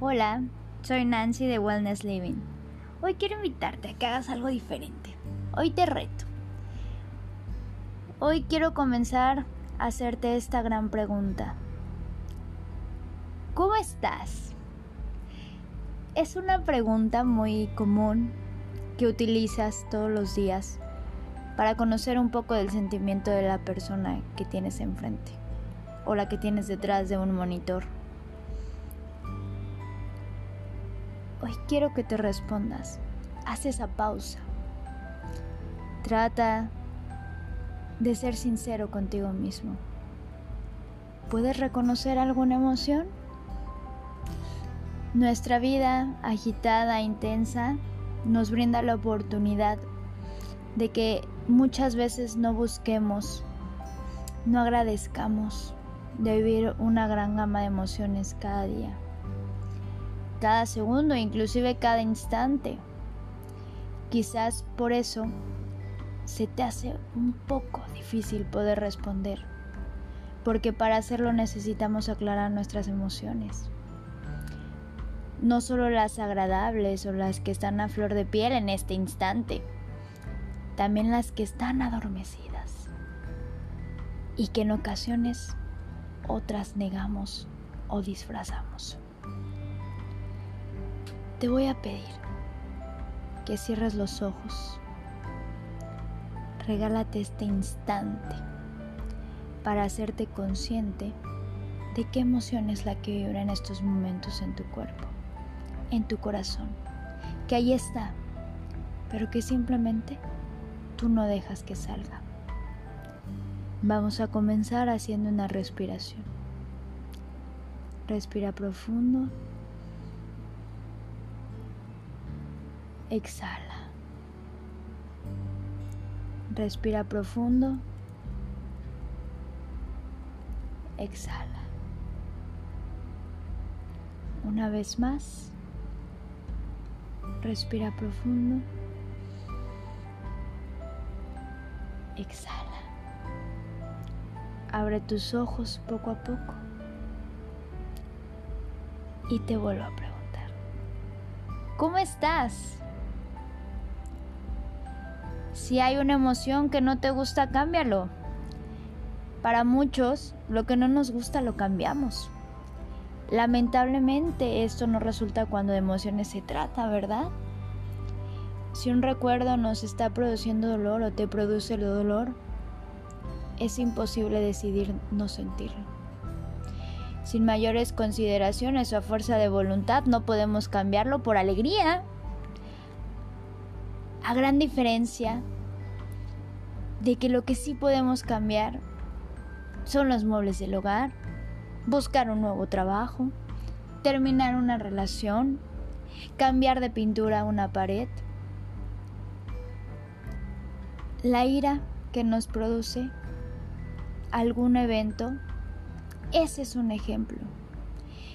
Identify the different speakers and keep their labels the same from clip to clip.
Speaker 1: Hola, soy Nancy de Wellness Living. Hoy quiero invitarte a que hagas algo diferente. Hoy te reto. Hoy quiero comenzar a hacerte esta gran pregunta. ¿Cómo estás? Es una pregunta muy común que utilizas todos los días para conocer un poco del sentimiento de la persona que tienes enfrente o la que tienes detrás de un monitor. Hoy quiero que te respondas. Haz esa pausa. Trata de ser sincero contigo mismo. ¿Puedes reconocer alguna emoción? Nuestra vida agitada, intensa, nos brinda la oportunidad de que muchas veces no busquemos, no agradezcamos de vivir una gran gama de emociones cada día cada segundo, inclusive cada instante. Quizás por eso se te hace un poco difícil poder responder, porque para hacerlo necesitamos aclarar nuestras emociones. No solo las agradables o las que están a flor de piel en este instante, también las que están adormecidas. Y que en ocasiones otras negamos o disfrazamos. Te voy a pedir que cierres los ojos. Regálate este instante para hacerte consciente de qué emoción es la que vibra en estos momentos en tu cuerpo, en tu corazón, que ahí está, pero que simplemente no dejas que salga. Vamos a comenzar haciendo una respiración. Respira profundo Exhala. Respira profundo. Exhala. Una vez más. Respira profundo. Exhala. Abre tus ojos poco a poco. Y te vuelvo a preguntar. ¿Cómo estás? Si hay una emoción que no te gusta, cámbialo. Para muchos, lo que no nos gusta lo cambiamos. Lamentablemente esto no resulta cuando de emociones se trata, ¿verdad? Si un recuerdo nos está produciendo dolor o te produce el dolor, es imposible decidir no sentirlo. Sin mayores consideraciones o a fuerza de voluntad no podemos cambiarlo por alegría a gran diferencia de que lo que sí podemos cambiar son los muebles del hogar, buscar un nuevo trabajo, terminar una relación, cambiar de pintura una pared. La ira que nos produce algún evento, ese es un ejemplo.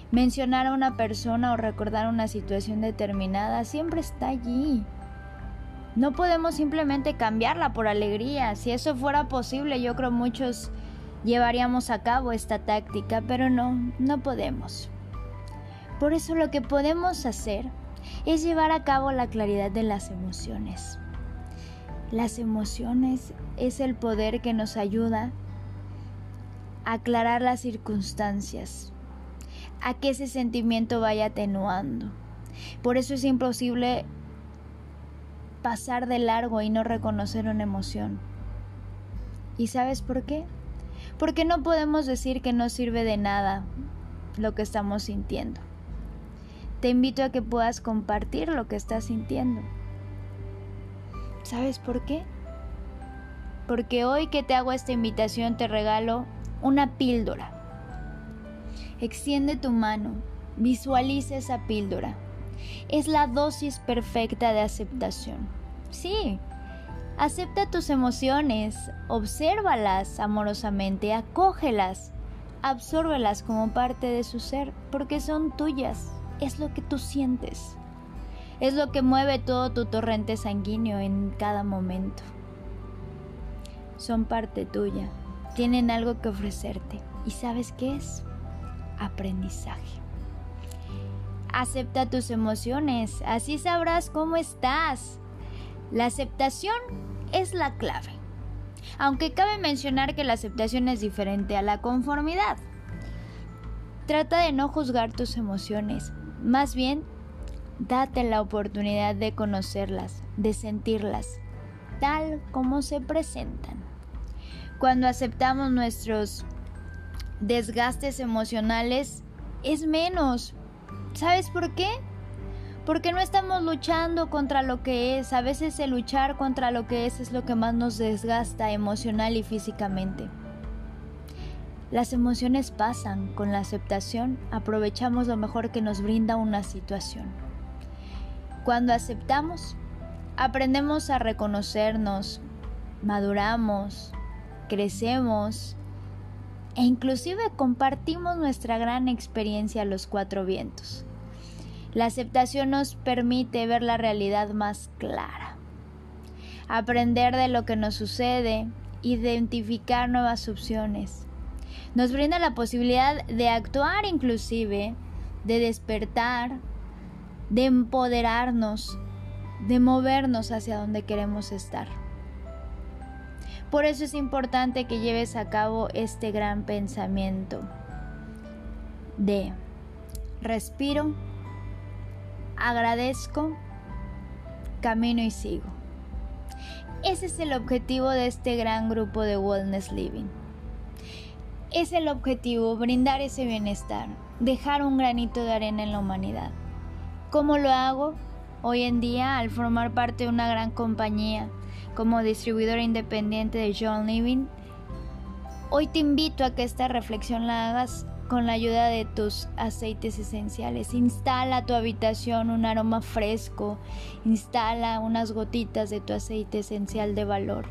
Speaker 1: Mencionar a una persona o recordar una situación determinada siempre está allí. No podemos simplemente cambiarla por alegría. Si eso fuera posible, yo creo muchos llevaríamos a cabo esta táctica, pero no, no podemos. Por eso lo que podemos hacer es llevar a cabo la claridad de las emociones. Las emociones es el poder que nos ayuda a aclarar las circunstancias, a que ese sentimiento vaya atenuando. Por eso es imposible pasar de largo y no reconocer una emoción. ¿Y sabes por qué? Porque no podemos decir que no sirve de nada lo que estamos sintiendo. Te invito a que puedas compartir lo que estás sintiendo. ¿Sabes por qué? Porque hoy que te hago esta invitación te regalo una píldora. Extiende tu mano, visualiza esa píldora es la dosis perfecta de aceptación. Sí, acepta tus emociones, obsérvalas amorosamente, acógelas, absórbelas como parte de su ser, porque son tuyas, es lo que tú sientes, es lo que mueve todo tu torrente sanguíneo en cada momento. Son parte tuya, tienen algo que ofrecerte. ¿Y sabes qué es? Aprendizaje. Acepta tus emociones, así sabrás cómo estás. La aceptación es la clave. Aunque cabe mencionar que la aceptación es diferente a la conformidad. Trata de no juzgar tus emociones, más bien date la oportunidad de conocerlas, de sentirlas, tal como se presentan. Cuando aceptamos nuestros desgastes emocionales, es menos. ¿Sabes por qué? Porque no estamos luchando contra lo que es. A veces el luchar contra lo que es es lo que más nos desgasta emocional y físicamente. Las emociones pasan, con la aceptación aprovechamos lo mejor que nos brinda una situación. Cuando aceptamos, aprendemos a reconocernos, maduramos, crecemos e inclusive compartimos nuestra gran experiencia a los cuatro vientos. La aceptación nos permite ver la realidad más clara, aprender de lo que nos sucede, identificar nuevas opciones nos brinda la posibilidad de actuar inclusive, de despertar, de empoderarnos, de movernos hacia donde queremos estar. Por eso es importante que lleves a cabo este gran pensamiento de respiro, agradezco, camino y sigo. Ese es el objetivo de este gran grupo de Wellness Living es el objetivo, brindar ese bienestar, dejar un granito de arena en la humanidad. ¿Cómo lo hago? Hoy en día, al formar parte de una gran compañía como distribuidora independiente de John Living, hoy te invito a que esta reflexión la hagas con la ayuda de tus aceites esenciales. Instala a tu habitación un aroma fresco, instala unas gotitas de tu aceite esencial de valor,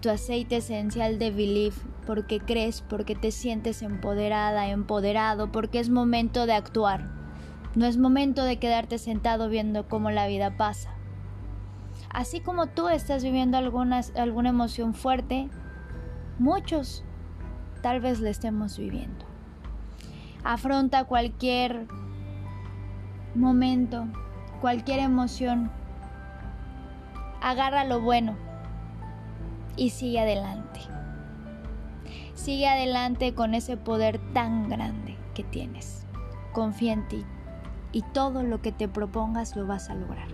Speaker 1: tu aceite esencial de belief, porque crees, porque te sientes empoderada, empoderado, porque es momento de actuar. No es momento de quedarte sentado viendo cómo la vida pasa. Así como tú estás viviendo alguna, emoción fuerte, muchos tal vez la estemos viviendo. Afronta cualquier momento, cualquier emoción. Agarra lo bueno y sigue adelante. Sigue adelante con ese poder tan grande que tienes. Confía en ti y todo lo que te propongas lo vas a lograr.